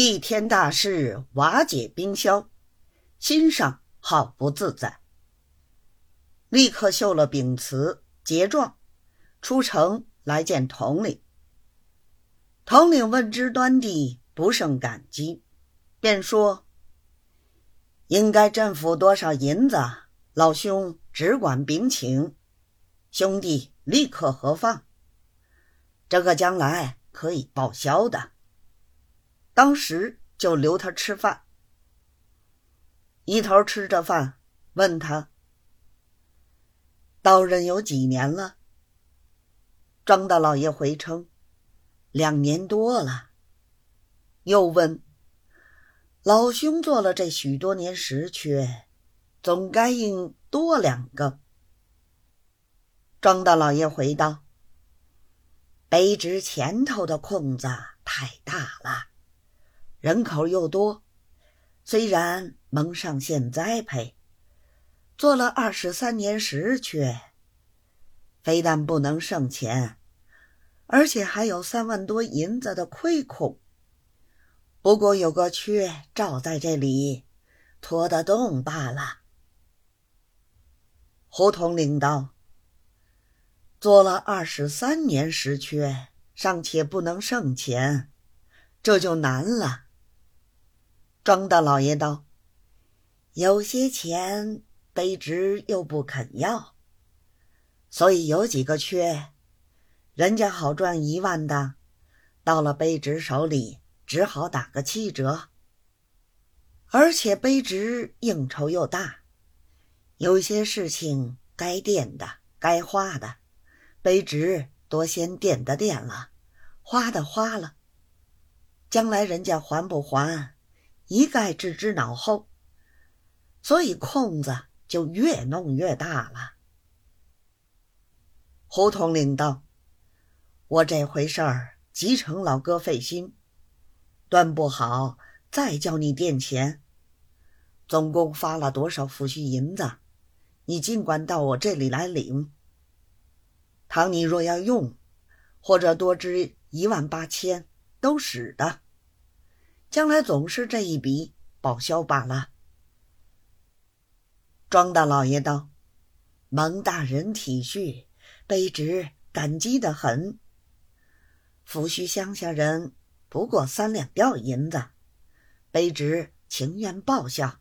一天大事瓦解冰消，心上好不自在。立刻绣了禀辞结状，出城来见统领。统领问之端地，不胜感激，便说：“应该朕付多少银子，老兄只管禀请，兄弟立刻核放。这个将来可以报销的。”当时就留他吃饭，一头吃着饭，问他：“到任有几年了？”庄大老爷回称：“两年多了。”又问：“老兄做了这许多年实缺，总该应多两个。”庄大老爷回道：“卑职前头的空子太大了。”人口又多，虽然蒙上县栽培，做了二十三年实缺，非但不能剩钱，而且还有三万多银子的亏空。不过有个缺罩在这里，拖得动罢了。胡统领道：“做了二十三年实缺，尚且不能剩钱，这就难了。”庄大老爷道：“有些钱卑职又不肯要，所以有几个缺，人家好赚一万的，到了卑职手里只好打个七折。而且卑职应酬又大，有些事情该垫的、该花的，卑职多先垫的垫了，花的花了，将来人家还不还？”一概置之脑后，所以空子就越弄越大了。胡统领道：“我这回事儿急成老哥费心，断不好再叫你垫钱。总共发了多少抚恤银子，你尽管到我这里来领。倘你若要用，或者多支一万八千，都使得。”将来总是这一笔报销罢了。庄大老爷道：“蒙大人体恤，卑职感激的很。抚恤乡下人不过三两吊银子，卑职情愿报销。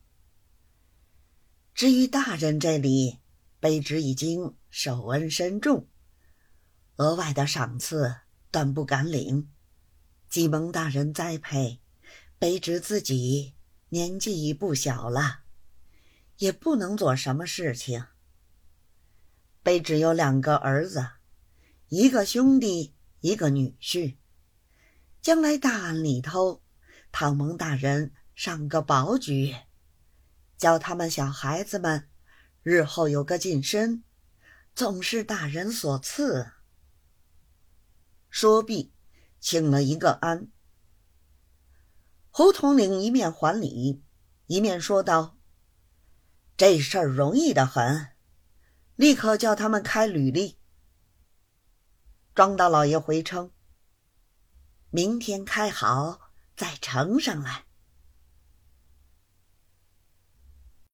至于大人这里，卑职已经受恩深重，额外的赏赐断不敢领。既蒙大人栽培。”卑职自己年纪已不小了，也不能做什么事情。卑职有两个儿子，一个兄弟，一个女婿。将来大案里头，唐蒙大人上个保举，教他们小孩子们日后有个晋升，总是大人所赐。说毕，请了一个安。胡统领一面还礼，一面说道：“这事儿容易的很，立刻叫他们开履历。”庄大老爷回称：“明天开好，再呈上来。”